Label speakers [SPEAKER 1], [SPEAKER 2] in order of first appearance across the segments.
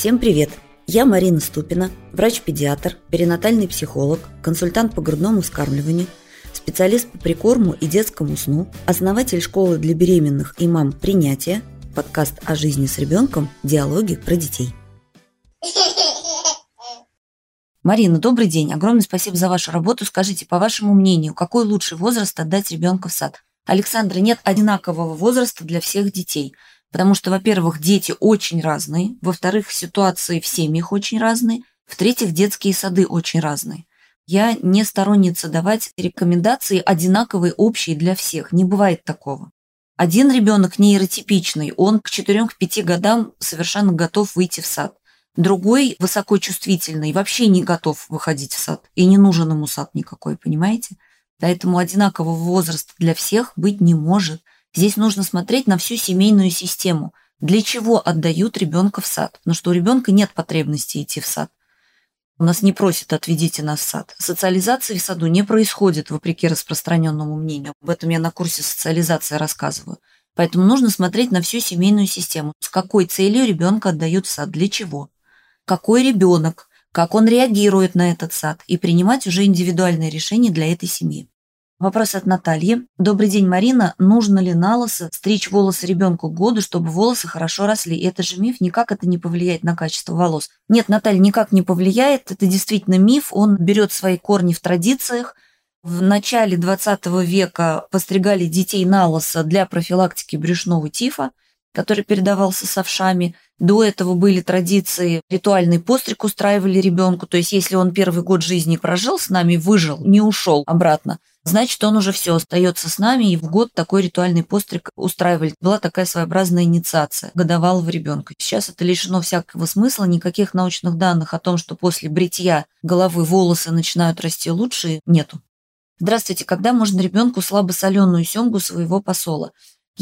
[SPEAKER 1] Всем привет! Я Марина Ступина, врач-педиатр, перинатальный психолог, консультант по грудному вскармливанию, специалист по прикорму и детскому сну, основатель школы для беременных и мам принятия, подкаст о жизни с ребенком, диалоги про детей. Марина, добрый день. Огромное спасибо за вашу работу. Скажите, по вашему мнению, какой лучший возраст отдать ребенка в сад? Александра, нет одинакового возраста для всех детей. Потому что, во-первых, дети очень разные, во-вторых, ситуации в семьях очень разные, в-третьих, детские сады очень разные. Я не сторонница давать рекомендации одинаковые, общие для всех. Не бывает такого. Один ребенок нейротипичный, он к 4-5 годам совершенно готов выйти в сад. Другой высокочувствительный вообще не готов выходить в сад. И не нужен ему сад никакой, понимаете? Поэтому одинакового возраста для всех быть не может. Здесь нужно смотреть на всю семейную систему. Для чего отдают ребенка в сад? Потому что у ребенка нет потребности идти в сад. У нас не просят «отведите нас в сад». Социализации в саду не происходит, вопреки распространенному мнению. Об этом я на курсе социализации рассказываю. Поэтому нужно смотреть на всю семейную систему. С какой целью ребенка отдают в сад, для чего. Какой ребенок, как он реагирует на этот сад, и принимать уже индивидуальное решение для этой семьи. Вопрос от Натальи. Добрый день, Марина. Нужно ли на лысо стричь волосы ребенку к году, чтобы волосы хорошо росли? Это же миф, никак это не повлияет на качество волос. Нет, Наталья, никак не повлияет. Это действительно миф. Он берет свои корни в традициях. В начале 20 века постригали детей на лысо для профилактики брюшного тифа, который передавался с овшами. До этого были традиции, ритуальный постриг устраивали ребенку. То есть, если он первый год жизни прожил с нами, выжил, не ушел обратно, значит, он уже все остается с нами, и в год такой ритуальный постриг устраивали. Была такая своеобразная инициация годовалого ребенка. Сейчас это лишено всякого смысла, никаких научных данных о том, что после бритья головы волосы начинают расти лучше, нету. Здравствуйте, когда можно ребенку слабосоленую семгу своего посола?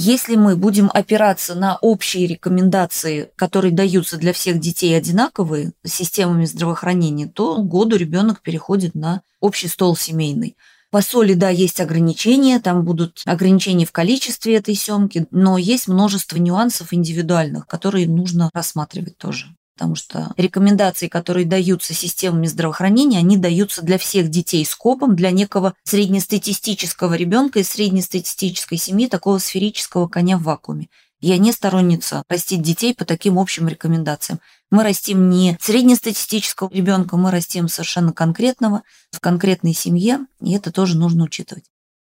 [SPEAKER 1] Если мы будем опираться на общие рекомендации, которые даются для всех детей одинаковые системами здравоохранения, то году ребенок переходит на общий стол семейный. По соли, да, есть ограничения, там будут ограничения в количестве этой семки, но есть множество нюансов индивидуальных, которые нужно рассматривать тоже. Потому что рекомендации, которые даются системами здравоохранения, они даются для всех детей скопом, для некого среднестатистического ребенка из среднестатистической семьи, такого сферического коня в вакууме. Я не сторонница растить детей по таким общим рекомендациям. Мы растим не среднестатистического ребенка, мы растим совершенно конкретного, в конкретной семье, и это тоже нужно учитывать.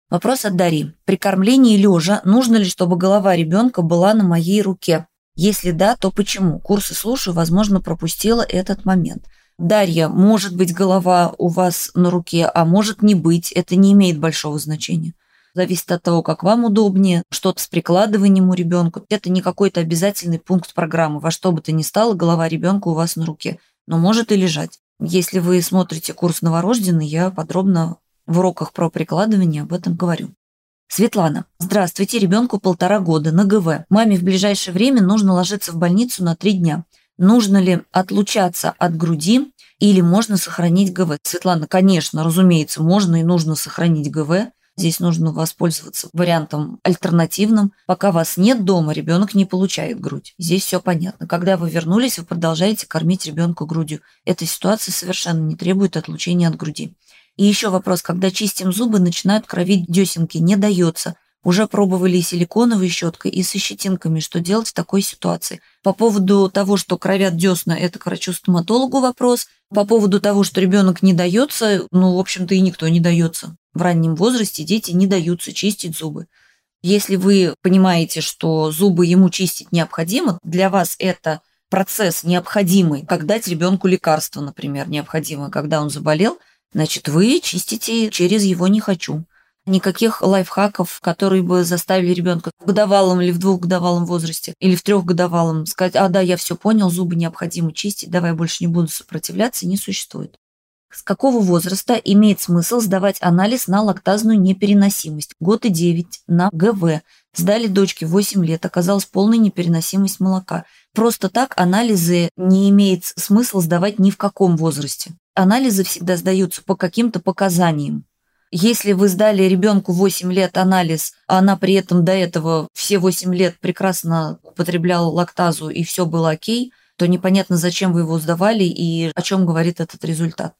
[SPEAKER 1] Вопрос от Дарьи. При кормлении лежа нужно ли, чтобы голова ребенка была на моей руке? Если да, то почему? Курсы слушаю, возможно, пропустила этот момент. Дарья, может быть голова у вас на руке, а может не быть. Это не имеет большого значения. Зависит от того, как вам удобнее, что-то с прикладыванием у ребенка. Это не какой-то обязательный пункт программы. Во что бы то ни стало, голова ребенка у вас на руке. Но может и лежать. Если вы смотрите курс новорожденный, я подробно в уроках про прикладывание об этом говорю. Светлана. Здравствуйте, ребенку полтора года, на ГВ. Маме в ближайшее время нужно ложиться в больницу на три дня. Нужно ли отлучаться от груди или можно сохранить ГВ? Светлана, конечно, разумеется, можно и нужно сохранить ГВ. Здесь нужно воспользоваться вариантом альтернативным. Пока вас нет дома, ребенок не получает грудь. Здесь все понятно. Когда вы вернулись, вы продолжаете кормить ребенка грудью. Эта ситуация совершенно не требует отлучения от груди. И еще вопрос, когда чистим зубы, начинают кровить десенки, не дается. Уже пробовали и силиконовой щеткой, и со щетинками. Что делать в такой ситуации? По поводу того, что кровят десна, это к врачу-стоматологу вопрос. По поводу того, что ребенок не дается, ну, в общем-то, и никто не дается в раннем возрасте дети не даются чистить зубы. Если вы понимаете, что зубы ему чистить необходимо, для вас это процесс необходимый, как дать ребенку лекарство, например, необходимое, когда он заболел, значит, вы чистите через его «не хочу». Никаких лайфхаков, которые бы заставили ребенка в годовалом или в двухгодовалом возрасте, или в трехгодовалом сказать, а да, я все понял, зубы необходимо чистить, давай больше не буду сопротивляться, не существует с какого возраста имеет смысл сдавать анализ на лактазную непереносимость. Год и 9 на ГВ. Сдали дочке 8 лет, оказалась полная непереносимость молока. Просто так анализы не имеет смысла сдавать ни в каком возрасте. Анализы всегда сдаются по каким-то показаниям. Если вы сдали ребенку 8 лет анализ, а она при этом до этого все 8 лет прекрасно употребляла лактазу и все было окей – то непонятно, зачем вы его сдавали и о чем говорит этот результат.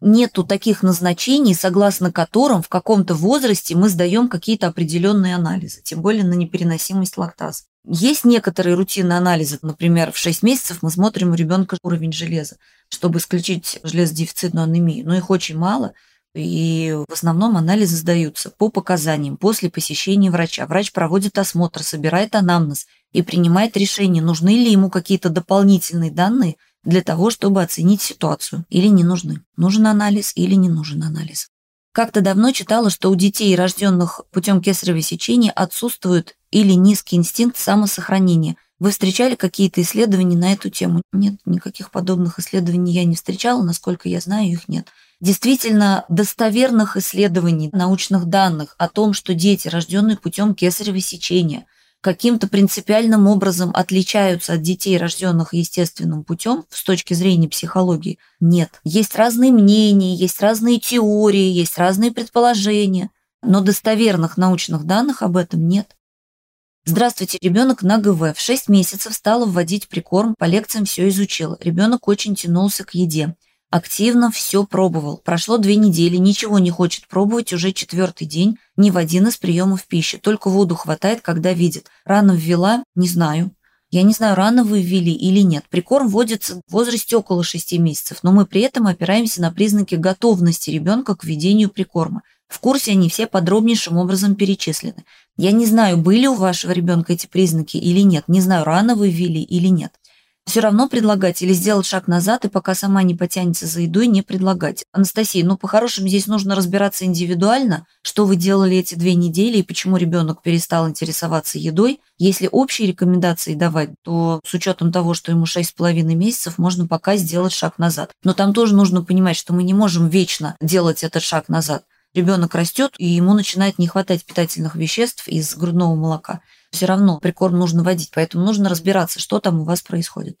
[SPEAKER 1] Нету таких назначений, согласно которым в каком-то возрасте мы сдаем какие-то определенные анализы, тем более на непереносимость лактазы. Есть некоторые рутинные анализы, например, в 6 месяцев мы смотрим у ребенка уровень железа, чтобы исключить железодефицитную анемию, но их очень мало, и в основном анализы сдаются по показаниям после посещения врача. Врач проводит осмотр, собирает анамнез и принимает решение, нужны ли ему какие-то дополнительные данные – для того, чтобы оценить ситуацию, или не нужны. Нужен анализ или не нужен анализ. Как-то давно читала, что у детей, рожденных путем кесарево сечения, отсутствует или низкий инстинкт самосохранения. Вы встречали какие-то исследования на эту тему? Нет, никаких подобных исследований я не встречала, насколько я знаю, их нет. Действительно, достоверных исследований, научных данных о том, что дети, рожденные путем кесарево сечения – каким-то принципиальным образом отличаются от детей, рожденных естественным путем с точки зрения психологии? Нет. Есть разные мнения, есть разные теории, есть разные предположения, но достоверных научных данных об этом нет. Здравствуйте, ребенок на ГВ. В 6 месяцев стала вводить прикорм, по лекциям все изучила. Ребенок очень тянулся к еде. Активно все пробовал. Прошло две недели, ничего не хочет пробовать уже четвертый день, ни в один из приемов пищи. Только воду хватает, когда видит. Рано ввела? Не знаю. Я не знаю, рано вы ввели или нет. Прикорм вводится в возрасте около 6 месяцев, но мы при этом опираемся на признаки готовности ребенка к введению прикорма. В курсе они все подробнейшим образом перечислены. Я не знаю, были у вашего ребенка эти признаки или нет. Не знаю, рано вы ввели или нет все равно предлагать или сделать шаг назад и пока сама не потянется за едой, не предлагать. Анастасия, ну по-хорошему здесь нужно разбираться индивидуально, что вы делали эти две недели и почему ребенок перестал интересоваться едой. Если общие рекомендации давать, то с учетом того, что ему 6,5 месяцев, можно пока сделать шаг назад. Но там тоже нужно понимать, что мы не можем вечно делать этот шаг назад. Ребенок растет, и ему начинает не хватать питательных веществ из грудного молока все равно прикорм нужно вводить, поэтому нужно разбираться, что там у вас происходит.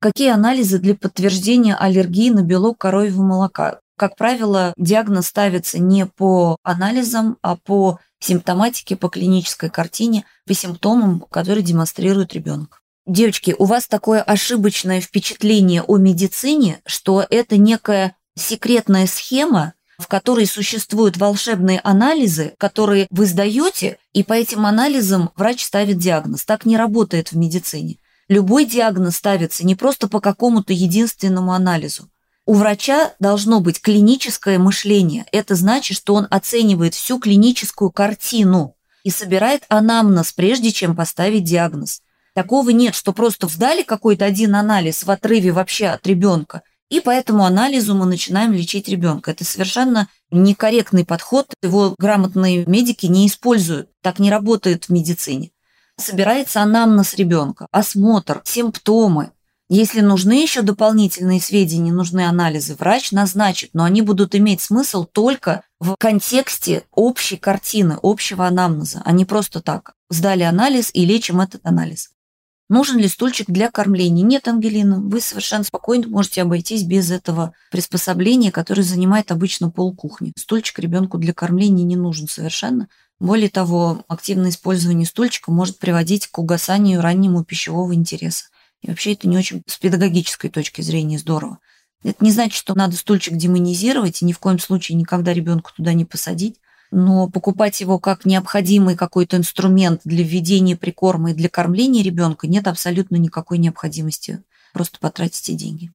[SPEAKER 1] Какие анализы для подтверждения аллергии на белок коровьего молока? Как правило, диагноз ставится не по анализам, а по симптоматике, по клинической картине, по симптомам, которые демонстрирует ребенок. Девочки, у вас такое ошибочное впечатление о медицине, что это некая секретная схема, в которой существуют волшебные анализы, которые вы сдаете, и по этим анализам врач ставит диагноз. Так не работает в медицине. Любой диагноз ставится не просто по какому-то единственному анализу. У врача должно быть клиническое мышление. Это значит, что он оценивает всю клиническую картину и собирает анамнез, прежде чем поставить диагноз. Такого нет, что просто сдали какой-то один анализ в отрыве вообще от ребенка, и по этому анализу мы начинаем лечить ребенка. Это совершенно некорректный подход, его грамотные медики не используют. Так не работает в медицине. Собирается анамнез ребенка, осмотр, симптомы. Если нужны еще дополнительные сведения, нужны анализы, врач назначит, но они будут иметь смысл только в контексте общей картины, общего анамнеза, а не просто так. Сдали анализ и лечим этот анализ. Нужен ли стульчик для кормления? Нет, Ангелина, вы совершенно спокойно можете обойтись без этого приспособления, которое занимает обычно пол кухни. Стульчик ребенку для кормления не нужен совершенно. Более того, активное использование стульчика может приводить к угасанию раннему пищевого интереса. И вообще это не очень с педагогической точки зрения здорово. Это не значит, что надо стульчик демонизировать и ни в коем случае никогда ребенка туда не посадить но покупать его как необходимый какой-то инструмент для введения прикорма и для кормления ребенка нет абсолютно никакой необходимости. Просто потратите деньги.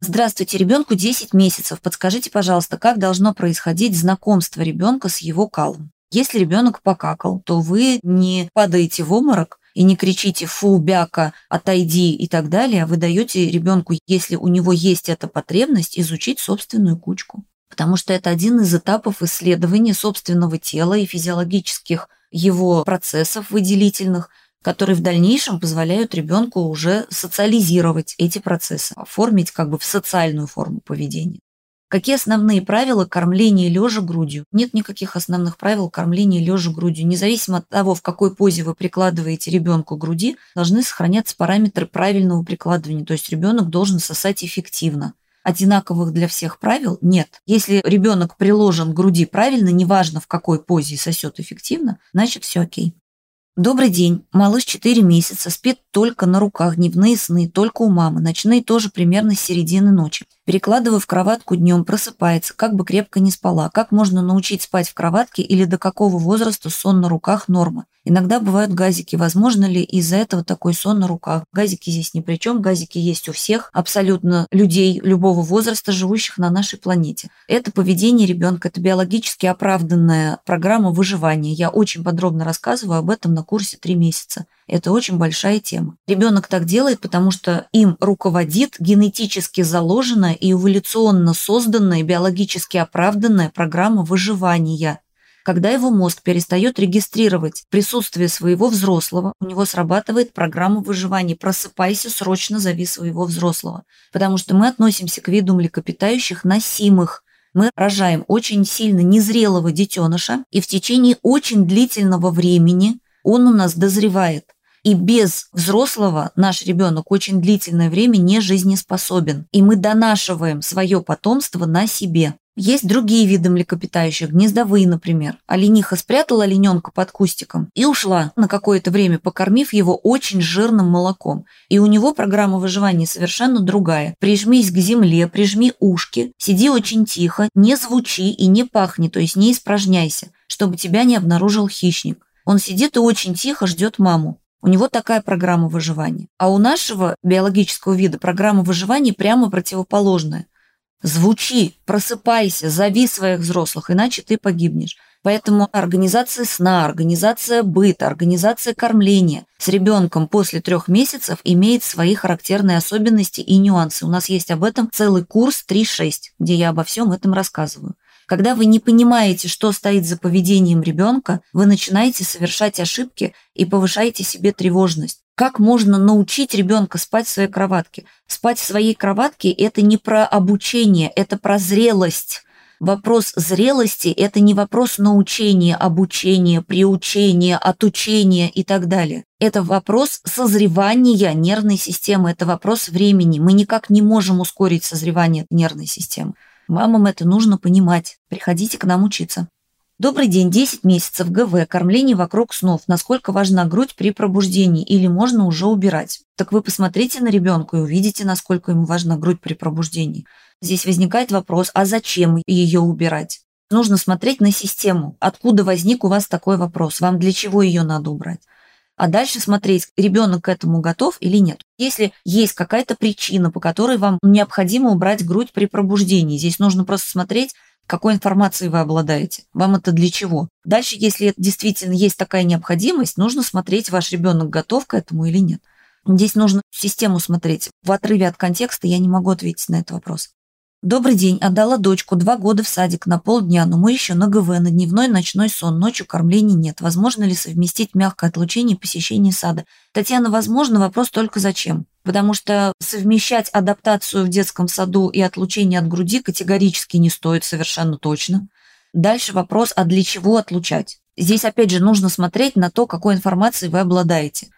[SPEAKER 1] Здравствуйте, ребенку 10 месяцев. Подскажите, пожалуйста, как должно происходить знакомство ребенка с его калом? Если ребенок покакал, то вы не падаете в обморок и не кричите «фу, бяка, отойди» и так далее, вы даете ребенку, если у него есть эта потребность, изучить собственную кучку потому что это один из этапов исследования собственного тела и физиологических его процессов выделительных, которые в дальнейшем позволяют ребенку уже социализировать эти процессы, оформить как бы в социальную форму поведения. Какие основные правила кормления лежа грудью? Нет никаких основных правил кормления лежа грудью. Независимо от того, в какой позе вы прикладываете ребенку груди, должны сохраняться параметры правильного прикладывания. То есть ребенок должен сосать эффективно одинаковых для всех правил нет. Если ребенок приложен к груди правильно, неважно в какой позе сосет эффективно, значит все окей. Добрый день. Малыш 4 месяца, спит только на руках, дневные сны, только у мамы, ночные тоже примерно с середины ночи. Перекладываю в кроватку днем, просыпается, как бы крепко не спала. Как можно научить спать в кроватке или до какого возраста сон на руках норма? Иногда бывают газики. Возможно ли из-за этого такой сон на руках? Газики здесь ни при чем. Газики есть у всех, абсолютно людей любого возраста, живущих на нашей планете. Это поведение ребенка, это биологически оправданная программа выживания. Я очень подробно рассказываю об этом на курсе «Три месяца». Это очень большая тема. Ребенок так делает, потому что им руководит генетически заложенная и эволюционно созданная, биологически оправданная программа выживания. Когда его мозг перестает регистрировать присутствие своего взрослого, у него срабатывает программа выживания «Просыпайся, срочно зови своего взрослого». Потому что мы относимся к виду млекопитающих носимых, мы рожаем очень сильно незрелого детеныша, и в течение очень длительного времени он у нас дозревает. И без взрослого наш ребенок очень длительное время не жизнеспособен. И мы донашиваем свое потомство на себе. Есть другие виды млекопитающих, гнездовые, например. Олениха спрятала олененка под кустиком и ушла на какое-то время, покормив его очень жирным молоком. И у него программа выживания совершенно другая. Прижмись к земле, прижми ушки, сиди очень тихо, не звучи и не пахни, то есть не испражняйся, чтобы тебя не обнаружил хищник. Он сидит и очень тихо ждет маму. У него такая программа выживания. А у нашего биологического вида программа выживания прямо противоположная. Звучи, просыпайся, зови своих взрослых, иначе ты погибнешь. Поэтому организация сна, организация быта, организация кормления с ребенком после трех месяцев имеет свои характерные особенности и нюансы. У нас есть об этом целый курс 3.6, где я обо всем этом рассказываю. Когда вы не понимаете, что стоит за поведением ребенка, вы начинаете совершать ошибки и повышаете себе тревожность. Как можно научить ребенка спать в своей кроватке? Спать в своей кроватке – это не про обучение, это про зрелость. Вопрос зрелости – это не вопрос научения, обучения, приучения, отучения и так далее. Это вопрос созревания нервной системы, это вопрос времени. Мы никак не можем ускорить созревание нервной системы. Мамам это нужно понимать. Приходите к нам учиться. Добрый день, 10 месяцев, ГВ, кормление вокруг снов. Насколько важна грудь при пробуждении или можно уже убирать? Так вы посмотрите на ребенка и увидите, насколько ему важна грудь при пробуждении. Здесь возникает вопрос, а зачем ее убирать? Нужно смотреть на систему. Откуда возник у вас такой вопрос? Вам для чего ее надо убрать? А дальше смотреть, ребенок к этому готов или нет. Если есть какая-то причина, по которой вам необходимо убрать грудь при пробуждении, здесь нужно просто смотреть, какой информацией вы обладаете. Вам это для чего? Дальше, если действительно есть такая необходимость, нужно смотреть, ваш ребенок готов к этому или нет. Здесь нужно систему смотреть. В отрыве от контекста я не могу ответить на этот вопрос. Добрый день. Отдала дочку два года в садик на полдня, но мы еще на ГВ, на дневной ночной сон. Ночью кормлений нет. Возможно ли совместить мягкое отлучение и посещение сада? Татьяна, возможно, вопрос только зачем? Потому что совмещать адаптацию в детском саду и отлучение от груди категорически не стоит совершенно точно. Дальше вопрос, а для чего отлучать? Здесь опять же нужно смотреть на то, какой информацией вы обладаете.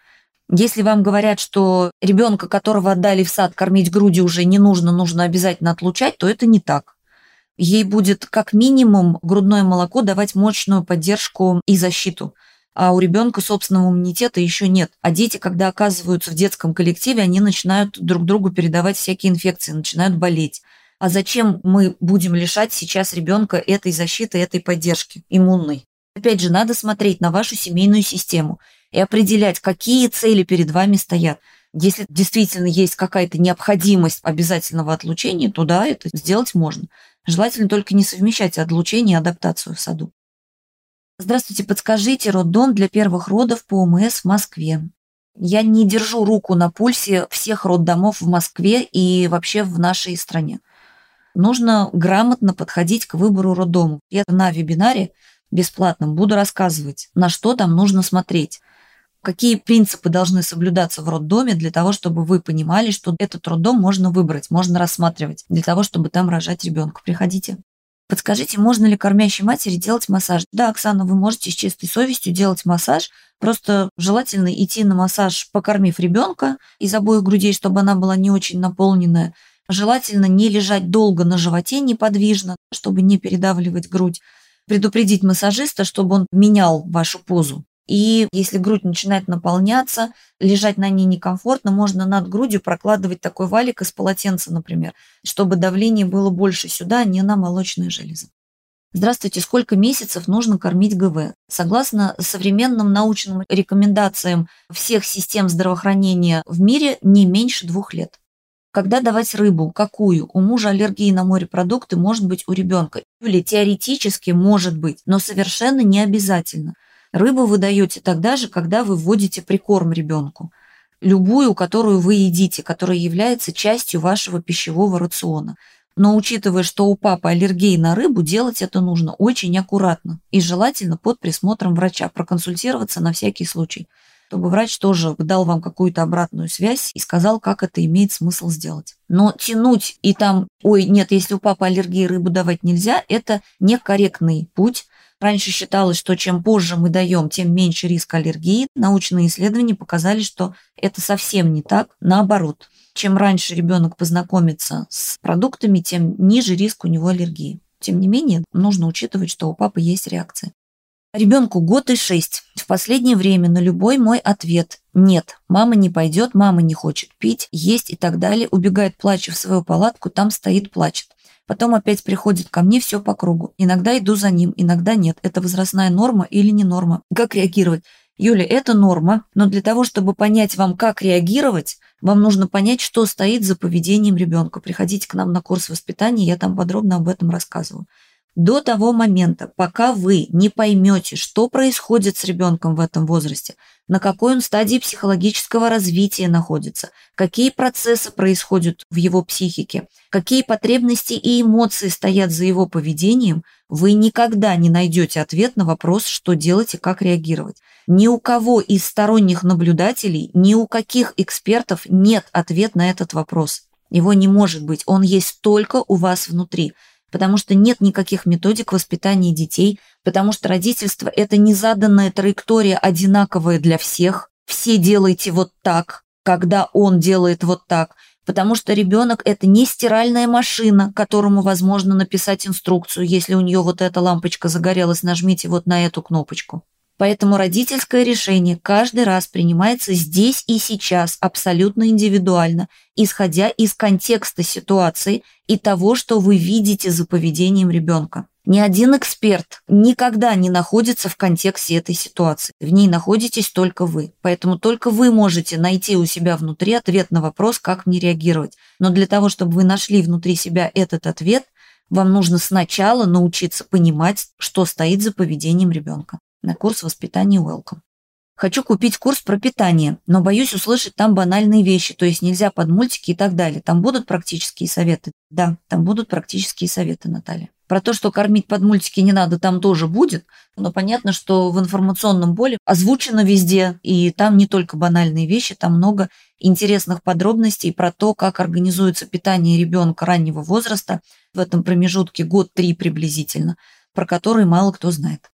[SPEAKER 1] Если вам говорят, что ребенка, которого отдали в сад, кормить грудью уже не нужно, нужно обязательно отлучать, то это не так. Ей будет как минимум грудное молоко давать мощную поддержку и защиту. А у ребенка собственного иммунитета еще нет. А дети, когда оказываются в детском коллективе, они начинают друг другу передавать всякие инфекции, начинают болеть. А зачем мы будем лишать сейчас ребенка этой защиты, этой поддержки иммунной? Опять же, надо смотреть на вашу семейную систему и определять, какие цели перед вами стоят. Если действительно есть какая-то необходимость обязательного отлучения, то да, это сделать можно. Желательно только не совмещать отлучение и адаптацию в саду. Здравствуйте, подскажите, роддом для первых родов по ОМС в Москве. Я не держу руку на пульсе всех роддомов в Москве и вообще в нашей стране. Нужно грамотно подходить к выбору роддома. Я на вебинаре бесплатном буду рассказывать, на что там нужно смотреть какие принципы должны соблюдаться в роддоме для того, чтобы вы понимали, что этот роддом можно выбрать, можно рассматривать для того, чтобы там рожать ребенка. Приходите. Подскажите, можно ли кормящей матери делать массаж? Да, Оксана, вы можете с чистой совестью делать массаж. Просто желательно идти на массаж, покормив ребенка из обоих грудей, чтобы она была не очень наполненная. Желательно не лежать долго на животе неподвижно, чтобы не передавливать грудь. Предупредить массажиста, чтобы он менял вашу позу И если грудь начинает наполняться, лежать на ней некомфортно, можно над грудью прокладывать такой валик из полотенца, например, чтобы давление было больше сюда, а не на молочные железы. Здравствуйте, сколько месяцев нужно кормить ГВ? Согласно современным научным рекомендациям всех систем здравоохранения в мире, не меньше двух лет. Когда давать рыбу? Какую? У мужа аллергии на морепродукты может быть у ребенка. Или теоретически может быть, но совершенно не обязательно. Рыбу вы даете тогда же, когда вы вводите прикорм ребенку. Любую, которую вы едите, которая является частью вашего пищевого рациона. Но учитывая, что у папы аллергии на рыбу, делать это нужно очень аккуратно и желательно под присмотром врача, проконсультироваться на всякий случай, чтобы врач тоже дал вам какую-то обратную связь и сказал, как это имеет смысл сделать. Но тянуть и там, ой, нет, если у папы аллергии рыбу давать нельзя, это некорректный путь. Раньше считалось, что чем позже мы даем, тем меньше риск аллергии. Научные исследования показали, что это совсем не так, наоборот чем раньше ребенок познакомится с продуктами, тем ниже риск у него аллергии. Тем не менее, нужно учитывать, что у папы есть реакция. Ребенку год и шесть. В последнее время на любой мой ответ «нет», мама не пойдет, мама не хочет пить, есть и так далее, убегает плача в свою палатку, там стоит, плачет. Потом опять приходит ко мне все по кругу. Иногда иду за ним, иногда нет. Это возрастная норма или не норма? Как реагировать? Юля, это норма, но для того, чтобы понять вам, как реагировать, вам нужно понять, что стоит за поведением ребенка. Приходите к нам на курс воспитания, я там подробно об этом рассказываю. До того момента, пока вы не поймете, что происходит с ребенком в этом возрасте, на какой он стадии психологического развития находится, какие процессы происходят в его психике, какие потребности и эмоции стоят за его поведением, вы никогда не найдете ответ на вопрос, что делать и как реагировать. Ни у кого из сторонних наблюдателей, ни у каких экспертов нет ответа на этот вопрос. Его не может быть, он есть только у вас внутри – потому что нет никаких методик воспитания детей, потому что родительство – это не заданная траектория, одинаковая для всех. Все делайте вот так, когда он делает вот так, потому что ребенок – это не стиральная машина, которому возможно написать инструкцию, если у нее вот эта лампочка загорелась, нажмите вот на эту кнопочку. Поэтому родительское решение каждый раз принимается здесь и сейчас абсолютно индивидуально, исходя из контекста ситуации и того, что вы видите за поведением ребенка. Ни один эксперт никогда не находится в контексте этой ситуации. В ней находитесь только вы. Поэтому только вы можете найти у себя внутри ответ на вопрос, как мне реагировать. Но для того, чтобы вы нашли внутри себя этот ответ, вам нужно сначала научиться понимать, что стоит за поведением ребенка на курс воспитания Welcome. Хочу купить курс про питание, но боюсь услышать там банальные вещи, то есть нельзя под мультики и так далее. Там будут практические советы? Да, там будут практические советы, Наталья. Про то, что кормить под мультики не надо, там тоже будет, но понятно, что в информационном поле озвучено везде, и там не только банальные вещи, там много интересных подробностей про то, как организуется питание ребенка раннего возраста в этом промежутке год-три приблизительно, про который мало кто знает.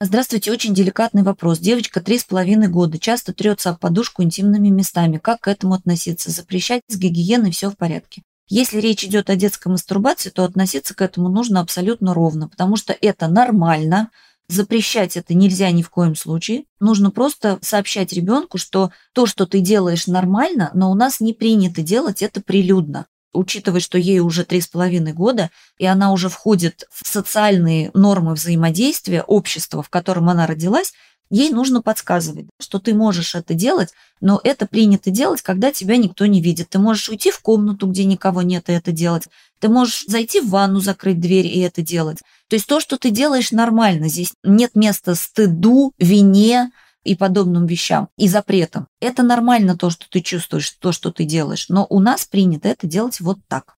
[SPEAKER 1] Здравствуйте, очень деликатный вопрос. Девочка три с половиной года, часто трется об подушку интимными местами. Как к этому относиться? Запрещать с гигиеной все в порядке. Если речь идет о детской мастурбации, то относиться к этому нужно абсолютно ровно, потому что это нормально. Запрещать это нельзя ни в коем случае. Нужно просто сообщать ребенку, что то, что ты делаешь, нормально, но у нас не принято делать это прилюдно учитывая, что ей уже три с половиной года, и она уже входит в социальные нормы взаимодействия общества, в котором она родилась, ей нужно подсказывать, что ты можешь это делать, но это принято делать, когда тебя никто не видит. Ты можешь уйти в комнату, где никого нет, и это делать. Ты можешь зайти в ванну, закрыть дверь и это делать. То есть то, что ты делаешь, нормально. Здесь нет места стыду, вине, и подобным вещам, и запретам. Это нормально то, что ты чувствуешь, то, что ты делаешь, но у нас принято это делать вот так.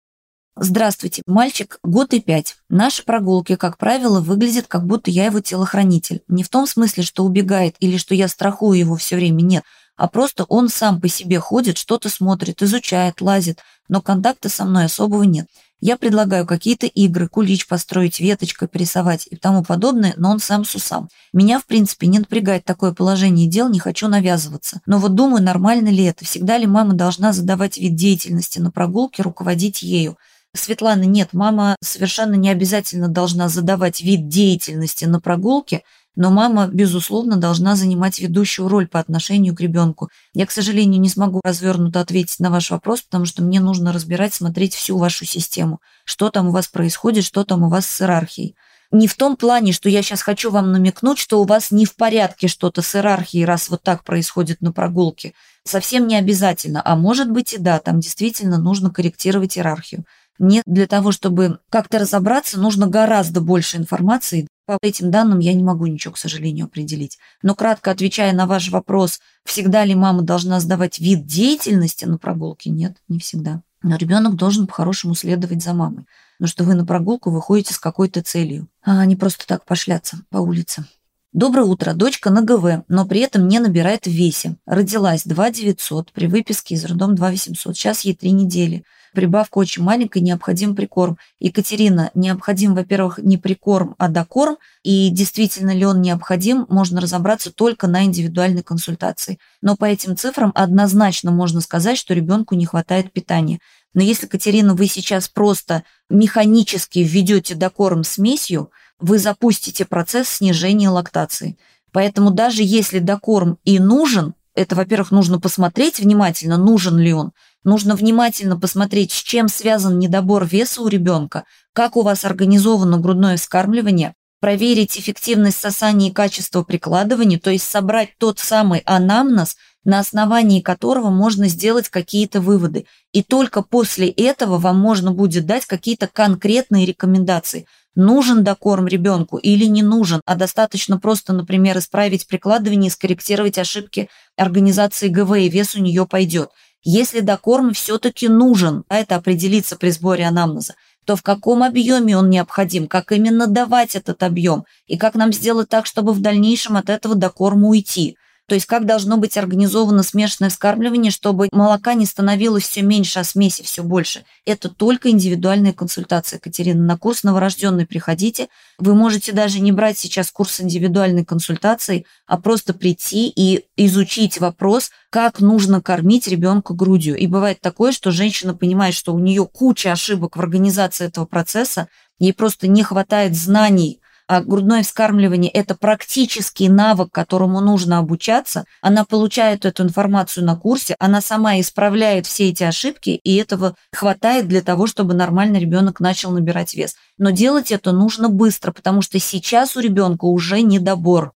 [SPEAKER 1] Здравствуйте, мальчик, год и пять. Наши прогулки, как правило, выглядят, как будто я его телохранитель. Не в том смысле, что убегает или что я страхую его все время, нет, а просто он сам по себе ходит, что-то смотрит, изучает, лазит, но контакта со мной особого нет. Я предлагаю какие-то игры, кулич построить, веточкой порисовать и тому подобное, но он сам с усам. Меня, в принципе, не напрягает такое положение дел, не хочу навязываться. Но вот думаю, нормально ли это? Всегда ли мама должна задавать вид деятельности на прогулке, руководить ею? Светлана, нет, мама совершенно не обязательно должна задавать вид деятельности на прогулке, но мама, безусловно, должна занимать ведущую роль по отношению к ребенку. Я, к сожалению, не смогу развернуто ответить на ваш вопрос, потому что мне нужно разбирать, смотреть всю вашу систему. Что там у вас происходит, что там у вас с иерархией. Не в том плане, что я сейчас хочу вам намекнуть, что у вас не в порядке что-то с иерархией, раз вот так происходит на прогулке. Совсем не обязательно. А может быть и да, там действительно нужно корректировать иерархию. Мне для того, чтобы как-то разобраться, нужно гораздо больше информации, по этим данным я не могу ничего, к сожалению, определить. Но кратко отвечая на ваш вопрос, всегда ли мама должна сдавать вид деятельности на прогулке? Нет, не всегда. Но ребенок должен по-хорошему следовать за мамой. Потому что вы на прогулку выходите с какой-то целью, а не просто так пошляться по улице. Доброе утро. Дочка на ГВ, но при этом не набирает в весе. Родилась 2 900, при выписке из роддом 2 800. Сейчас ей 3 недели. Прибавка очень маленькая, необходим прикорм. Екатерина, необходим, во-первых, не прикорм, а докорм. И действительно ли он необходим, можно разобраться только на индивидуальной консультации. Но по этим цифрам однозначно можно сказать, что ребенку не хватает питания. Но если, Катерина, вы сейчас просто механически введете докорм смесью, вы запустите процесс снижения лактации. Поэтому даже если докорм и нужен, это, во-первых, нужно посмотреть внимательно, нужен ли он. Нужно внимательно посмотреть, с чем связан недобор веса у ребенка, как у вас организовано грудное вскармливание, проверить эффективность сосания и качество прикладывания, то есть собрать тот самый анамнез, на основании которого можно сделать какие-то выводы. И только после этого вам можно будет дать какие-то конкретные рекомендации – нужен докорм ребенку или не нужен, а достаточно просто, например, исправить прикладывание и скорректировать ошибки организации ГВ, и вес у нее пойдет. Если докорм все-таки нужен, а это определиться при сборе анамнеза, то в каком объеме он необходим, как именно давать этот объем, и как нам сделать так, чтобы в дальнейшем от этого докорма уйти – то есть как должно быть организовано смешанное вскармливание, чтобы молока не становилось все меньше, а смеси все больше. Это только индивидуальная консультация, Катерина. На курс новорожденный приходите. Вы можете даже не брать сейчас курс индивидуальной консультации, а просто прийти и изучить вопрос, как нужно кормить ребенка грудью. И бывает такое, что женщина понимает, что у нее куча ошибок в организации этого процесса, ей просто не хватает знаний, грудное вскармливание – это практический навык, которому нужно обучаться, она получает эту информацию на курсе, она сама исправляет все эти ошибки, и этого хватает для того, чтобы нормально ребенок начал набирать вес. Но делать это нужно быстро, потому что сейчас у ребенка уже недобор.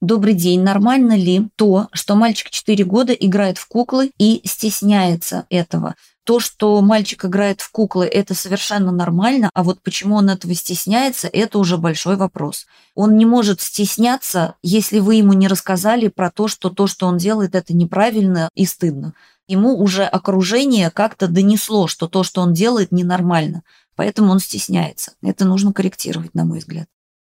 [SPEAKER 1] Добрый день. Нормально ли то, что мальчик 4 года играет в куклы и стесняется этого? То, что мальчик играет в куклы, это совершенно нормально, а вот почему он этого стесняется, это уже большой вопрос. Он не может стесняться, если вы ему не рассказали про то, что то, что он делает, это неправильно и стыдно. Ему уже окружение как-то донесло, что то, что он делает, ненормально. Поэтому он стесняется. Это нужно корректировать, на мой взгляд.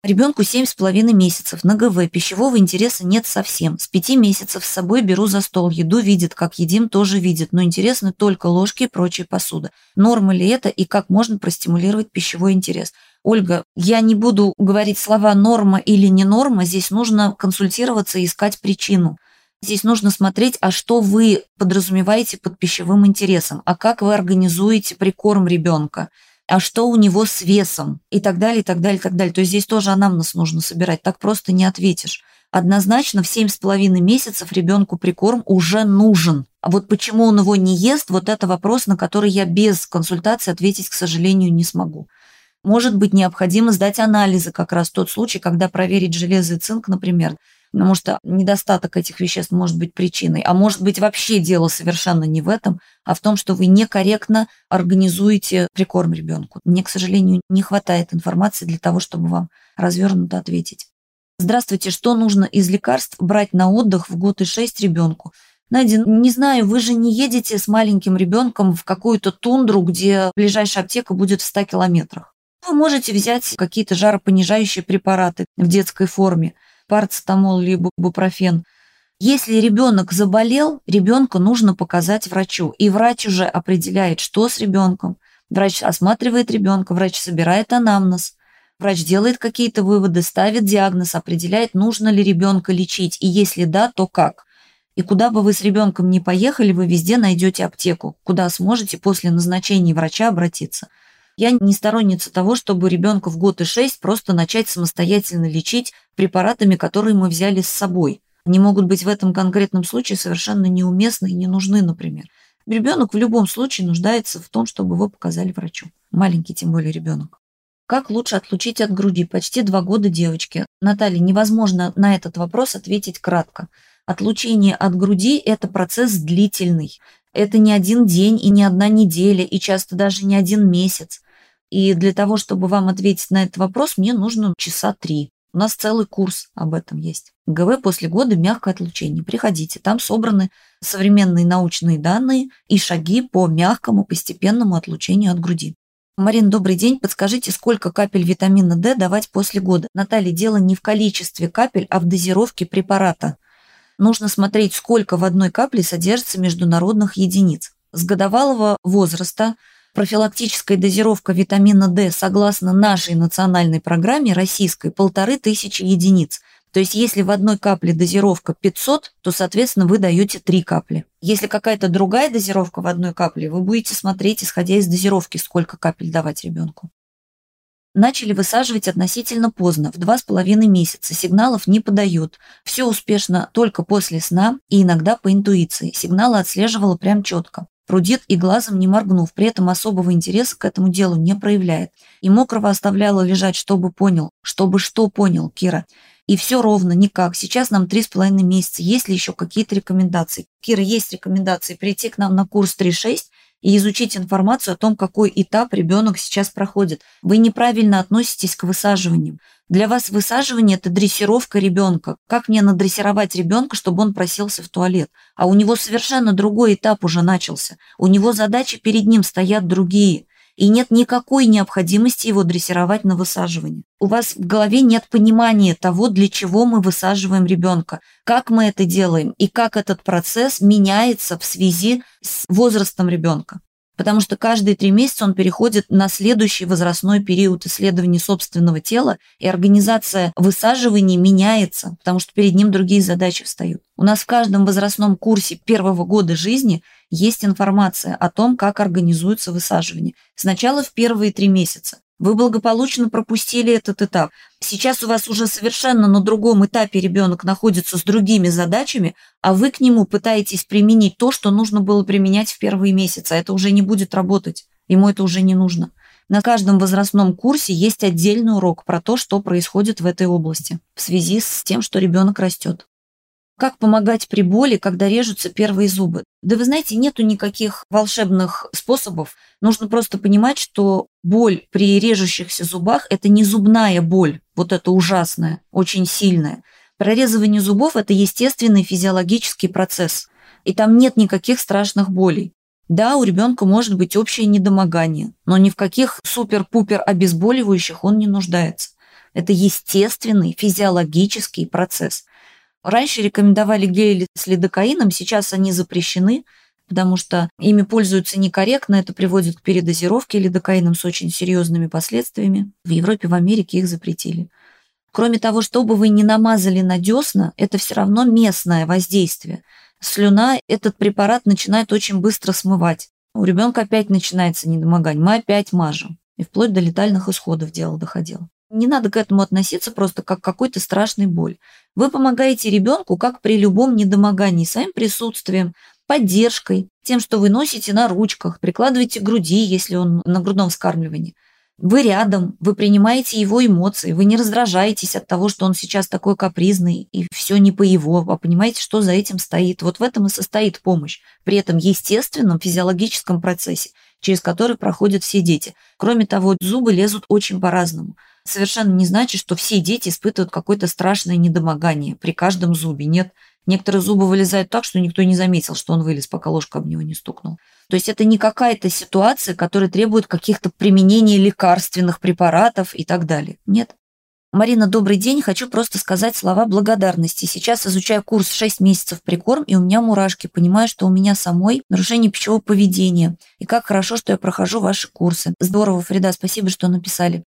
[SPEAKER 1] Ребенку семь с половиной месяцев, на ГВ, пищевого интереса нет совсем. С пяти месяцев с собой беру за стол, еду видит, как едим, тоже видит, но интересны только ложки и прочая посуда. Норма ли это и как можно простимулировать пищевой интерес? Ольга, я не буду говорить слова норма или не норма, здесь нужно консультироваться и искать причину. Здесь нужно смотреть, а что вы подразумеваете под пищевым интересом, а как вы организуете прикорм ребенка а что у него с весом и так далее, и так далее, и так далее. То есть здесь тоже анамнез нужно собирать, так просто не ответишь. Однозначно в семь с половиной месяцев ребенку прикорм уже нужен. А вот почему он его не ест, вот это вопрос, на который я без консультации ответить, к сожалению, не смогу. Может быть, необходимо сдать анализы, как раз тот случай, когда проверить железо и цинк, например, потому что недостаток этих веществ может быть причиной. А может быть вообще дело совершенно не в этом, а в том, что вы некорректно организуете прикорм ребенку. Мне, к сожалению, не хватает информации для того, чтобы вам развернуто ответить. Здравствуйте, что нужно из лекарств брать на отдых в год и шесть ребенку? Надя, не знаю, вы же не едете с маленьким ребенком в какую-то тундру, где ближайшая аптека будет в 100 километрах. Вы можете взять какие-то жаропонижающие препараты в детской форме – парацетамол либо бупрофен. Если ребенок заболел, ребенка нужно показать врачу, и врач уже определяет, что с ребенком. Врач осматривает ребенка, врач собирает анамнез, врач делает какие-то выводы, ставит диагноз, определяет, нужно ли ребенка лечить, и если да, то как. И куда бы вы с ребенком ни поехали, вы везде найдете аптеку, куда сможете после назначения врача обратиться. Я не сторонница того, чтобы ребенка в год и шесть просто начать самостоятельно лечить препаратами, которые мы взяли с собой. Они могут быть в этом конкретном случае совершенно неуместны и не нужны, например. Ребенок в любом случае нуждается в том, чтобы его показали врачу. Маленький, тем более ребенок. Как лучше отлучить от груди? Почти два года девочки. Наталья, невозможно на этот вопрос ответить кратко. Отлучение от груди – это процесс длительный. Это не один день и не одна неделя, и часто даже не один месяц. И для того, чтобы вам ответить на этот вопрос, мне нужно часа три. У нас целый курс об этом есть. ГВ после года мягкое отлучение. Приходите, там собраны современные научные данные и шаги по мягкому постепенному отлучению от груди. Марин, добрый день. Подскажите, сколько капель витамина D давать после года? Наталья, дело не в количестве капель, а в дозировке препарата нужно смотреть, сколько в одной капле содержится международных единиц. С годовалого возраста профилактическая дозировка витамина D согласно нашей национальной программе российской полторы тысячи единиц. То есть если в одной капле дозировка 500, то, соответственно, вы даете 3 капли. Если какая-то другая дозировка в одной капле, вы будете смотреть, исходя из дозировки, сколько капель давать ребенку. Начали высаживать относительно поздно, в два с половиной месяца. Сигналов не подают. Все успешно только после сна и иногда по интуиции. Сигналы отслеживала прям четко. Прудит и глазом не моргнув, при этом особого интереса к этому делу не проявляет. И мокрого оставляла лежать, чтобы понял. Чтобы что понял, Кира. И все ровно, никак. Сейчас нам три с половиной месяца. Есть ли еще какие-то рекомендации? Кира, есть рекомендации прийти к нам на курс 3.6 и изучить информацию о том, какой этап ребенок сейчас проходит. Вы неправильно относитесь к высаживаниям. Для вас высаживание – это дрессировка ребенка. Как мне надрессировать ребенка, чтобы он просился в туалет? А у него совершенно другой этап уже начался. У него задачи перед ним стоят другие и нет никакой необходимости его дрессировать на высаживание. У вас в голове нет понимания того, для чего мы высаживаем ребенка, как мы это делаем и как этот процесс меняется в связи с возрастом ребенка потому что каждые три месяца он переходит на следующий возрастной период исследования собственного тела, и организация высаживаний меняется, потому что перед ним другие задачи встают. У нас в каждом возрастном курсе первого года жизни есть информация о том, как организуется высаживание. Сначала в первые три месяца. Вы благополучно пропустили этот этап. Сейчас у вас уже совершенно на другом этапе ребенок находится с другими задачами, а вы к нему пытаетесь применить то, что нужно было применять в первые месяцы. А это уже не будет работать. Ему это уже не нужно. На каждом возрастном курсе есть отдельный урок про то, что происходит в этой области в связи с тем, что ребенок растет. Как помогать при боли, когда режутся первые зубы? Да вы знаете, нету никаких волшебных способов. Нужно просто понимать, что боль при режущихся зубах – это не зубная боль, вот это ужасная, очень сильная. Прорезывание зубов – это естественный физиологический процесс. И там нет никаких страшных болей. Да, у ребенка может быть общее недомогание, но ни в каких супер-пупер обезболивающих он не нуждается. Это естественный физиологический процесс. Раньше рекомендовали гели с лидокаином, сейчас они запрещены, потому что ими пользуются некорректно, это приводит к передозировке лидокаином с очень серьезными последствиями. В Европе, в Америке их запретили. Кроме того, что бы вы ни намазали на десна, это все равно местное воздействие. Слюна этот препарат начинает очень быстро смывать. У ребенка опять начинается недомогание, мы опять мажем. И вплоть до летальных исходов дело доходило. Не надо к этому относиться просто как к какой-то страшной боль. Вы помогаете ребенку, как при любом недомогании, своим присутствием, поддержкой, тем, что вы носите на ручках, прикладываете к груди, если он на грудном вскармливании. Вы рядом, вы принимаете его эмоции, вы не раздражаетесь от того, что он сейчас такой капризный, и все не по его, а понимаете, что за этим стоит. Вот в этом и состоит помощь. При этом естественном физиологическом процессе, через который проходят все дети. Кроме того, зубы лезут очень по-разному совершенно не значит, что все дети испытывают какое-то страшное недомогание при каждом зубе. Нет, некоторые зубы вылезают так, что никто не заметил, что он вылез, пока ложка об него не стукнул. То есть это не какая-то ситуация, которая требует каких-то применения лекарственных препаратов и так далее. Нет. Марина, добрый день. Хочу просто сказать слова благодарности. Сейчас изучаю курс 6 месяцев прикорм, и у меня мурашки. Понимаю, что у меня самой нарушение пищевого поведения. И как хорошо, что я прохожу ваши курсы. Здорово, Фрида, спасибо, что написали.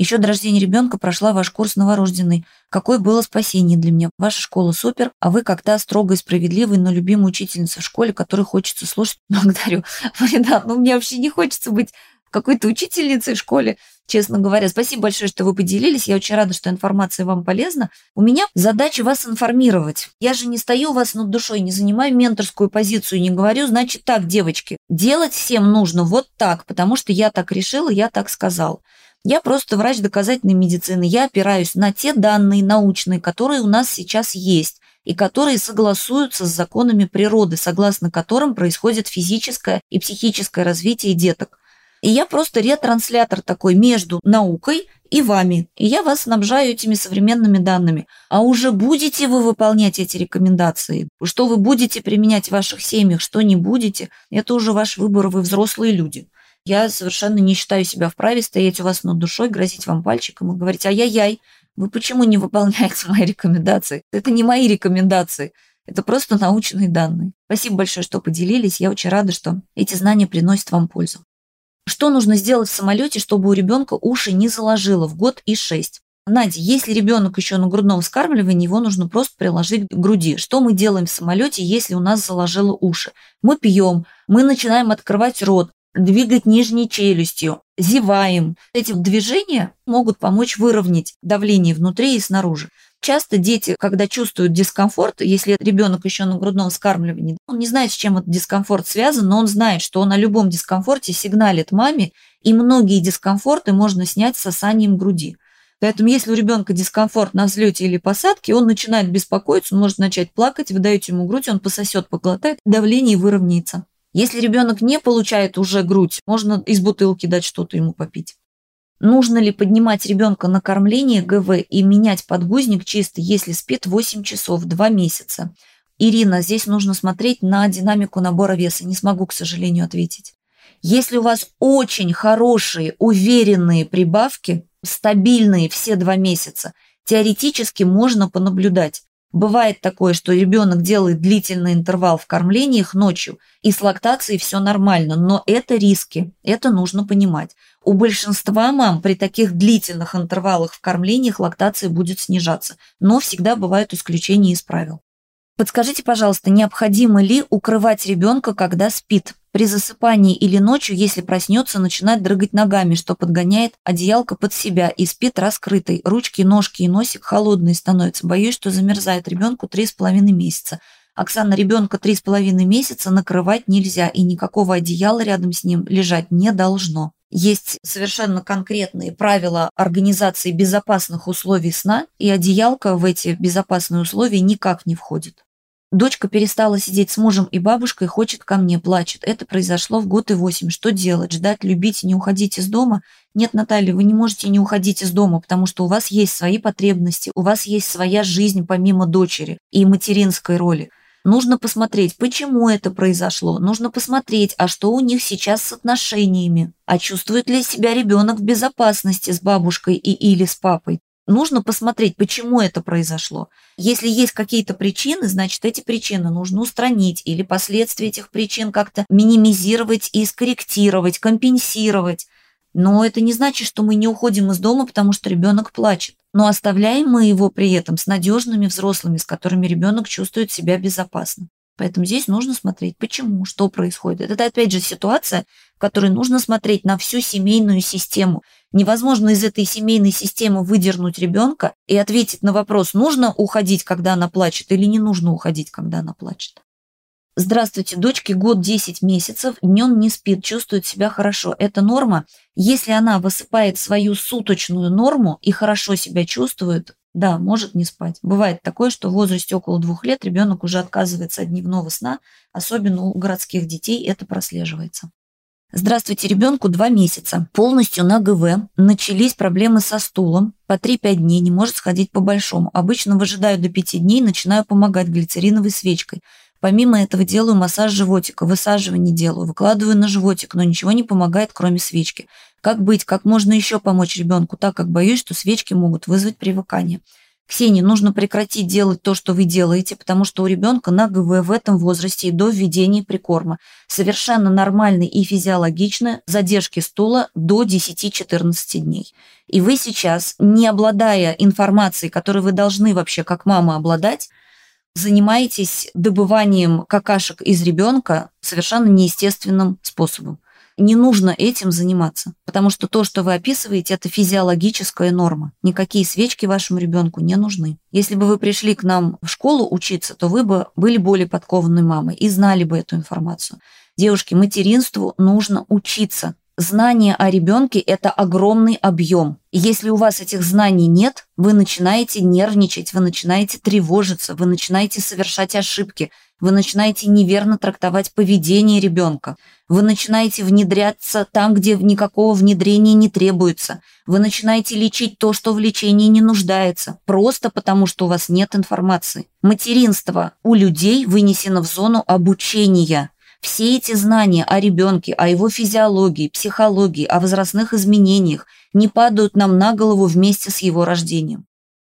[SPEAKER 1] Еще до рождения ребенка прошла ваш курс новорожденный. Какое было спасение для меня. Ваша школа супер, а вы как-то строгая и справедливая, но любимая учительница в школе, которой хочется слушать. Благодарю. Марина, ну мне вообще не хочется быть какой-то учительницей в школе, честно говоря. Спасибо большое, что вы поделились. Я очень рада, что информация вам полезна. У меня задача вас информировать. Я же не стою у вас над душой, не занимаю менторскую позицию, не говорю, значит так, девочки, делать всем нужно вот так, потому что я так решила, я так сказал. Я просто врач доказательной медицины. Я опираюсь на те данные научные, которые у нас сейчас есть и которые согласуются с законами природы, согласно которым происходит физическое и психическое развитие деток. И я просто ретранслятор такой между наукой и вами. И я вас снабжаю этими современными данными. А уже будете вы выполнять эти рекомендации? Что вы будете применять в ваших семьях, что не будете, это уже ваш выбор, вы взрослые люди. Я совершенно не считаю себя вправе стоять у вас над душой, грозить вам пальчиком и говорить «ай-яй-яй, вы почему не выполняете мои рекомендации?» Это не мои рекомендации, это просто научные данные. Спасибо большое, что поделились. Я очень рада, что эти знания приносят вам пользу. Что нужно сделать в самолете, чтобы у ребенка уши не заложило в год и шесть? Надя, если ребенок еще на грудном вскармливании, его нужно просто приложить к груди. Что мы делаем в самолете, если у нас заложило уши? Мы пьем, мы начинаем открывать рот, двигать нижней челюстью, зеваем. Эти движения могут помочь выровнять давление внутри и снаружи. Часто дети, когда чувствуют дискомфорт, если ребенок еще на грудном вскармливании, он не знает, с чем этот дискомфорт связан, но он знает, что он о любом дискомфорте сигналит маме, и многие дискомфорты можно снять сосанием груди. Поэтому если у ребенка дискомфорт на взлете или посадке, он начинает беспокоиться, он может начать плакать, вы даете ему грудь, он пососет, поглотает, давление выровняется. Если ребенок не получает уже грудь, можно из бутылки дать что-то ему попить. Нужно ли поднимать ребенка на кормление ГВ и менять подгузник чисто, если спит 8 часов, 2 месяца? Ирина, здесь нужно смотреть на динамику набора веса. Не смогу, к сожалению, ответить. Если у вас очень хорошие, уверенные прибавки, стабильные все два месяца, теоретически можно понаблюдать. Бывает такое, что ребенок делает длительный интервал в кормлениях ночью, и с лактацией все нормально, но это риски, это нужно понимать. У большинства мам при таких длительных интервалах в кормлениях лактация будет снижаться, но всегда бывают исключения из правил. Подскажите, пожалуйста, необходимо ли укрывать ребенка, когда спит? При засыпании или ночью, если проснется, начинает дрыгать ногами, что подгоняет одеялко под себя и спит раскрытой. Ручки, ножки и носик холодные становятся. Боюсь, что замерзает ребенку три с половиной месяца. Оксана, ребенка три с половиной месяца накрывать нельзя, и никакого одеяла рядом с ним лежать не должно. Есть совершенно конкретные правила организации безопасных условий сна, и одеялка в эти безопасные условия никак не входит. Дочка перестала сидеть с мужем и бабушкой, хочет ко мне, плачет. Это произошло в год и восемь. Что делать? Ждать, любить не уходить из дома? Нет, Наталья, вы не можете не уходить из дома, потому что у вас есть свои потребности, у вас есть своя жизнь помимо дочери и материнской роли. Нужно посмотреть, почему это произошло. Нужно посмотреть, а что у них сейчас с отношениями. А чувствует ли себя ребенок в безопасности с бабушкой и или с папой. Нужно посмотреть, почему это произошло. Если есть какие-то причины, значит, эти причины нужно устранить или последствия этих причин как-то минимизировать и скорректировать, компенсировать. Но это не значит, что мы не уходим из дома, потому что ребенок плачет. Но оставляем мы его при этом с надежными взрослыми, с которыми ребенок чувствует себя безопасно. Поэтому здесь нужно смотреть, почему, что происходит. Это опять же ситуация, в которой нужно смотреть на всю семейную систему – Невозможно из этой семейной системы выдернуть ребенка и ответить на вопрос, нужно уходить, когда она плачет, или не нужно уходить, когда она плачет. Здравствуйте, дочке год 10 месяцев, днем не спит, чувствует себя хорошо. Это норма. Если она высыпает свою суточную норму и хорошо себя чувствует, да, может не спать. Бывает такое, что в возрасте около двух лет ребенок уже отказывается от дневного сна, особенно у городских детей это прослеживается. Здравствуйте, ребенку два месяца, полностью на ГВ, начались проблемы со стулом, по 3-5 дней не может сходить по-большому. Обычно выжидаю до 5 дней, начинаю помогать глицериновой свечкой. Помимо этого делаю массаж животика, высаживание делаю, выкладываю на животик, но ничего не помогает, кроме свечки. Как быть, как можно еще помочь ребенку, так как боюсь, что свечки могут вызвать привыкание. Ксения, нужно прекратить делать то, что вы делаете, потому что у ребенка на ГВ в этом возрасте и до введения прикорма совершенно нормальны и физиологичны задержки стула до 10-14 дней. И вы сейчас, не обладая информацией, которой вы должны вообще как мама обладать, занимаетесь добыванием какашек из ребенка совершенно неестественным способом не нужно этим заниматься, потому что то, что вы описываете, это физиологическая норма. Никакие свечки вашему ребенку не нужны. Если бы вы пришли к нам в школу учиться, то вы бы были более подкованной мамой и знали бы эту информацию. Девушки, материнству нужно учиться. Знание о ребенке – это огромный объем. Если у вас этих знаний нет, вы начинаете нервничать, вы начинаете тревожиться, вы начинаете совершать ошибки, вы начинаете неверно трактовать поведение ребенка, вы начинаете внедряться там, где никакого внедрения не требуется, вы начинаете лечить то, что в лечении не нуждается, просто потому что у вас нет информации. Материнство у людей вынесено в зону обучения – все эти знания о ребенке, о его физиологии, психологии, о возрастных изменениях не падают нам на голову вместе с его рождением.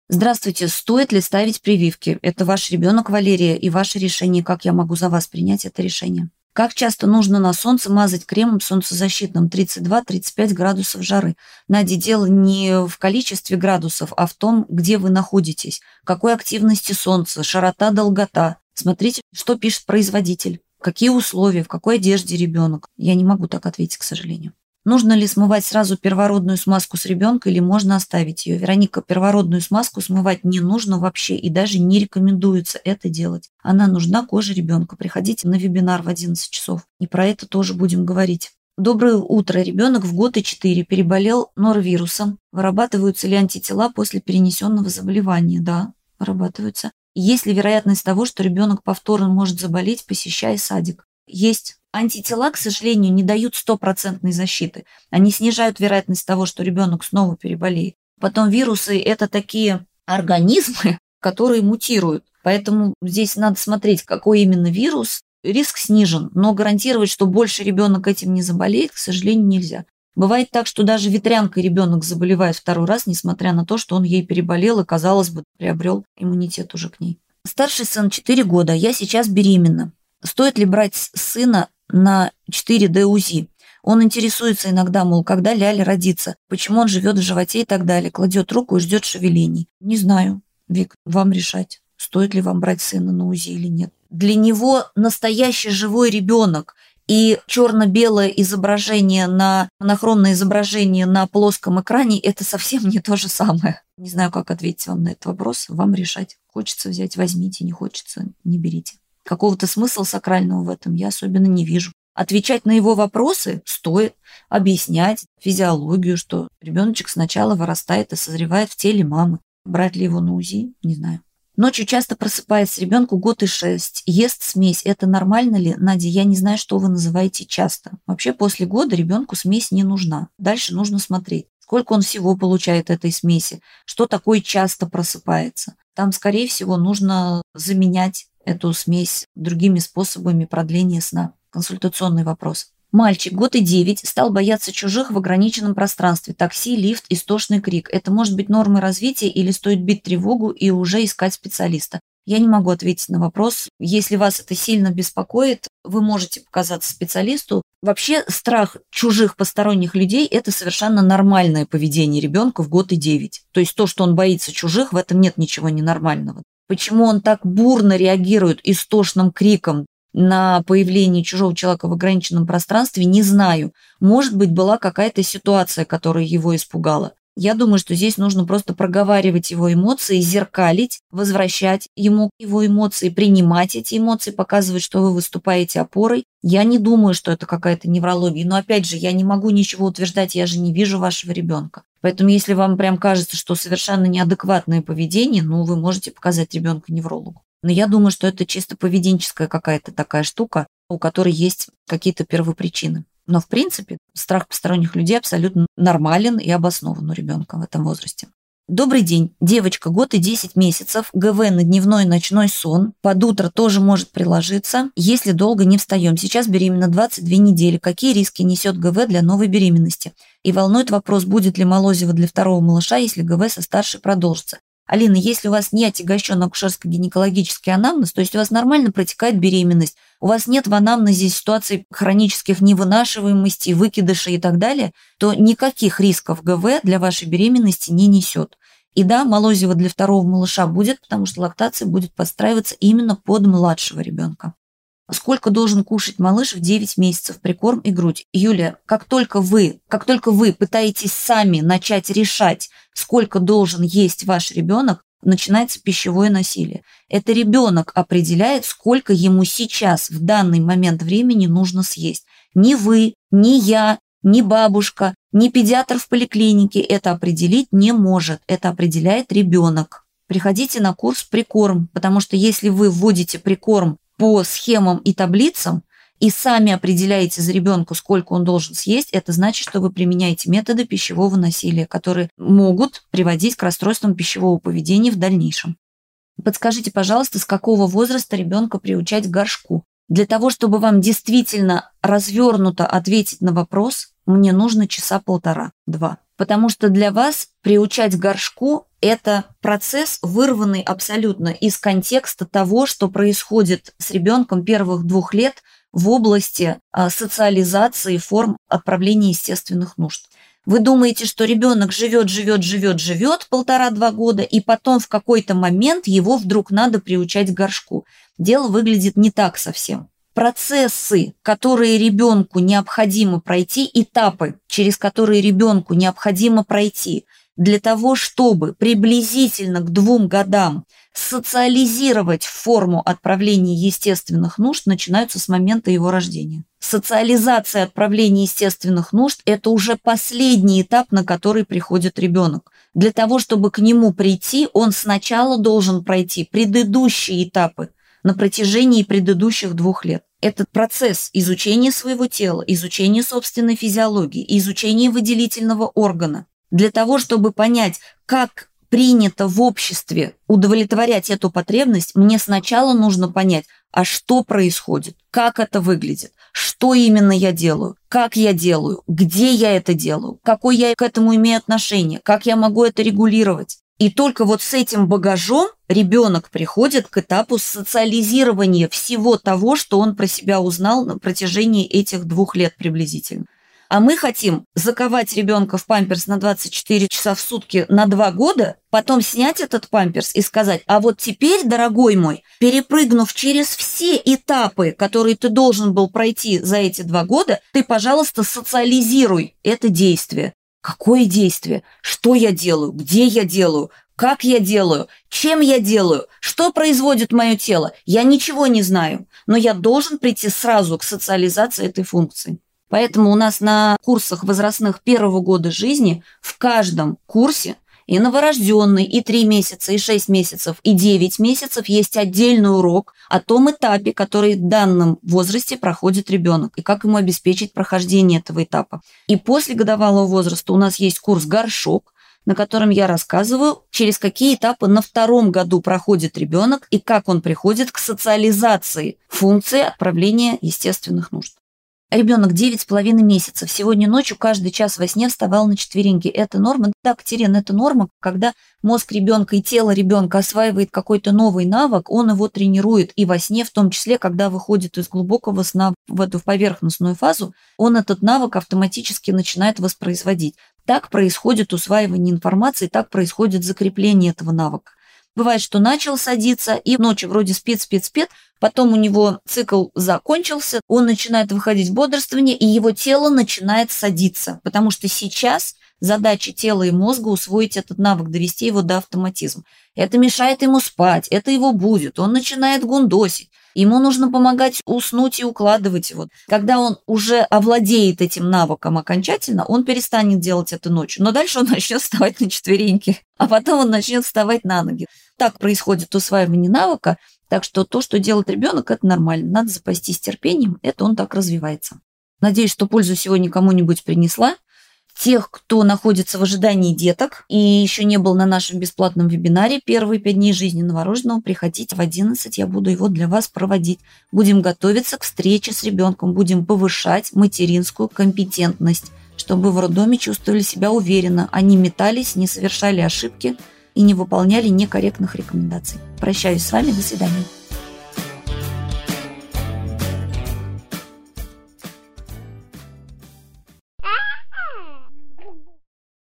[SPEAKER 1] Здравствуйте, стоит ли ставить прививки? Это ваш ребенок, Валерия, и ваше решение, как я могу за вас принять это решение. Как часто нужно на солнце мазать кремом солнцезащитным 32-35 градусов жары? Надя, дело не в количестве градусов, а в том, где вы находитесь, какой активности солнца, широта, долгота. Смотрите, что пишет производитель. Какие условия, в какой одежде ребенок? Я не могу так ответить, к сожалению. Нужно ли смывать сразу первородную смазку с ребенка или можно оставить ее? Вероника, первородную смазку смывать не нужно вообще и даже не рекомендуется это делать. Она нужна коже ребенка. Приходите на вебинар в 11 часов. И про это тоже будем говорить. Доброе утро. Ребенок в год и 4 переболел норовирусом. Вырабатываются ли антитела после перенесенного заболевания? Да, вырабатываются. Есть ли вероятность того, что ребенок повторно может заболеть, посещая садик? Есть. Антитела, к сожалению, не дают стопроцентной защиты. Они снижают вероятность того, что ребенок снова переболеет. Потом вирусы – это такие организмы, которые мутируют. Поэтому здесь надо смотреть, какой именно вирус. Риск снижен, но гарантировать, что больше ребенок этим не заболеет, к сожалению, нельзя. Бывает так, что даже ветрянкой ребенок заболевает второй раз, несмотря на то, что он ей переболел и, казалось бы, приобрел иммунитет уже к ней. Старший сын 4 года, я сейчас беременна. Стоит ли брать сына на 4D УЗИ? Он интересуется иногда, мол, когда Ляля родится, почему он живет в животе и так далее, кладет руку и ждет шевелений. Не знаю, Вик, вам решать, стоит ли вам брать сына на УЗИ или нет. Для него настоящий живой ребенок – и черно-белое изображение на монохромное изображение на плоском экране – это совсем не то же самое. Не знаю, как ответить вам на этот вопрос. Вам решать. Хочется взять – возьмите, не хочется – не берите. Какого-то смысла сакрального в этом я особенно не вижу. Отвечать на его вопросы стоит, объяснять физиологию, что ребеночек сначала вырастает и созревает в теле мамы. Брать ли его на УЗИ? Не знаю. Ночью часто просыпается ребенку год и шесть, ест смесь. Это нормально ли? Надя, я не знаю, что вы называете часто. Вообще после года ребенку смесь не нужна. Дальше нужно смотреть, сколько он всего получает этой смеси, что такое часто просыпается. Там, скорее всего, нужно заменять эту смесь другими способами продления сна. Консультационный вопрос. Мальчик, год и девять, стал бояться чужих в ограниченном пространстве. Такси, лифт, истошный крик. Это может быть нормой развития или стоит бить тревогу и уже искать специалиста? Я не могу ответить на вопрос. Если вас это сильно беспокоит, вы можете показаться специалисту. Вообще страх чужих посторонних людей – это совершенно нормальное поведение ребенка в год и девять. То есть то, что он боится чужих, в этом нет ничего ненормального. Почему он так бурно реагирует истошным криком, на появление чужого человека в ограниченном пространстве, не знаю. Может быть, была какая-то ситуация, которая его испугала. Я думаю, что здесь нужно просто проговаривать его эмоции, зеркалить, возвращать ему его эмоции, принимать эти эмоции, показывать, что вы выступаете опорой. Я не думаю, что это какая-то неврология, но опять же, я не могу ничего утверждать, я же не вижу вашего ребенка. Поэтому если вам прям кажется, что совершенно неадекватное поведение, ну, вы можете показать ребенка неврологу. Но я думаю, что это чисто поведенческая какая-то такая штука, у которой есть какие-то первопричины. Но, в принципе, страх посторонних людей абсолютно нормален и обоснован у ребенка в этом возрасте. Добрый день. Девочка, год и 10 месяцев, ГВ на дневной и ночной сон. Под утро тоже может приложиться, если долго не встаем. Сейчас беременна 22 недели. Какие риски несет ГВ для новой беременности? И волнует вопрос, будет ли Молозева для второго малыша, если ГВ со старшей продолжится. Алина, если у вас не отягощен акушерско-гинекологический анамнез, то есть у вас нормально протекает беременность, у вас нет в анамнезе ситуаций хронических невынашиваемости, выкидышей и так далее, то никаких рисков ГВ для вашей беременности не несет. И да, молозиво для второго малыша будет, потому что лактация будет подстраиваться именно под младшего ребенка. Сколько должен кушать малыш в 9 месяцев прикорм и грудь? Юлия, как только вы, как только вы пытаетесь сами начать решать, сколько должен есть ваш ребенок, начинается пищевое насилие. Это ребенок определяет, сколько ему сейчас, в данный момент времени, нужно съесть. Ни вы, ни я, ни бабушка, ни педиатр в поликлинике это определить не может. Это определяет ребенок. Приходите на курс прикорм, потому что если вы вводите прикорм по схемам и таблицам и сами определяете за ребенку, сколько он должен съесть, это значит, что вы применяете методы пищевого насилия, которые могут приводить к расстройствам пищевого поведения в дальнейшем. Подскажите, пожалуйста, с какого возраста ребенка приучать к горшку? Для того, чтобы вам действительно развернуто ответить на вопрос, мне нужно часа полтора-два. Потому что для вас приучать к горшку – это процесс, вырванный абсолютно из контекста того, что происходит с ребенком первых двух лет в области а, социализации форм отправления естественных нужд. Вы думаете, что ребенок живет, живет, живет, живет полтора-два года, и потом в какой-то момент его вдруг надо приучать к горшку. Дело выглядит не так совсем процессы, которые ребенку необходимо пройти, этапы, через которые ребенку необходимо пройти для того, чтобы приблизительно к двум годам социализировать форму отправления естественных нужд, начинаются с момента его рождения. Социализация отправления естественных нужд – это уже последний этап, на который приходит ребенок. Для того, чтобы к нему прийти, он сначала должен пройти предыдущие этапы на протяжении предыдущих двух лет. Этот процесс изучения своего тела, изучения собственной физиологии, изучения выделительного органа, для того, чтобы понять, как принято в обществе удовлетворять эту потребность, мне сначала нужно понять, а что происходит, как это выглядит, что именно я делаю, как я делаю, где я это делаю, какое я к этому имею отношение, как я могу это регулировать. И только вот с этим багажом ребенок приходит к этапу социализирования всего того, что он про себя узнал на протяжении этих двух лет приблизительно. А мы хотим заковать ребенка в памперс на 24 часа в сутки на два года, потом снять этот памперс и сказать, а вот теперь, дорогой мой, перепрыгнув через все этапы, которые ты должен был пройти за эти два года, ты, пожалуйста, социализируй это действие. Какое действие? Что я делаю? Где я делаю? Как я делаю? Чем я делаю? Что производит мое тело? Я ничего не знаю, но я должен прийти сразу к социализации этой функции. Поэтому у нас на курсах возрастных первого года жизни в каждом курсе и новорожденный, и 3 месяца, и 6 месяцев, и 9 месяцев есть отдельный урок о том этапе, который в данном возрасте проходит ребенок, и как ему обеспечить прохождение этого этапа. И после годовалого возраста у нас есть курс «Горшок», на котором я рассказываю, через какие этапы на втором году проходит ребенок и как он приходит к социализации функции отправления естественных нужд. Ребенок 9,5 месяцев. Сегодня ночью каждый час во сне вставал на четвереньки. Это норма? Да, Катерина, это норма. Когда мозг ребенка и тело ребенка осваивает какой-то новый навык, он его тренирует. И во сне, в том числе, когда выходит из глубокого сна в эту поверхностную фазу, он этот навык автоматически начинает воспроизводить. Так происходит усваивание информации, так происходит закрепление этого навыка. Бывает, что начал садиться, и ночью вроде спит, спит, спит, потом у него цикл закончился, он начинает выходить в бодрствование, и его тело начинает садиться, потому что сейчас задача тела и мозга усвоить этот навык, довести его до автоматизма. Это мешает ему спать, это его будет, он начинает гундосить. Ему нужно помогать уснуть и укладывать его. Когда он уже овладеет этим навыком окончательно, он перестанет делать это ночью. Но дальше он начнет вставать на четвереньки, а потом он начнет вставать на ноги. Так происходит усваивание навыка, так что то, что делает ребенок, это нормально. Надо запастись терпением, это он так развивается. Надеюсь, что пользу сегодня кому-нибудь принесла тех, кто находится в ожидании деток и еще не был на нашем бесплатном вебинаре «Первые пять дней жизни новорожденного», приходите в 11, я буду его для вас проводить. Будем готовиться к встрече с ребенком, будем повышать материнскую компетентность, чтобы в роддоме чувствовали себя уверенно, они метались, не совершали ошибки, и не выполняли некорректных рекомендаций. Прощаюсь с вами, до свидания.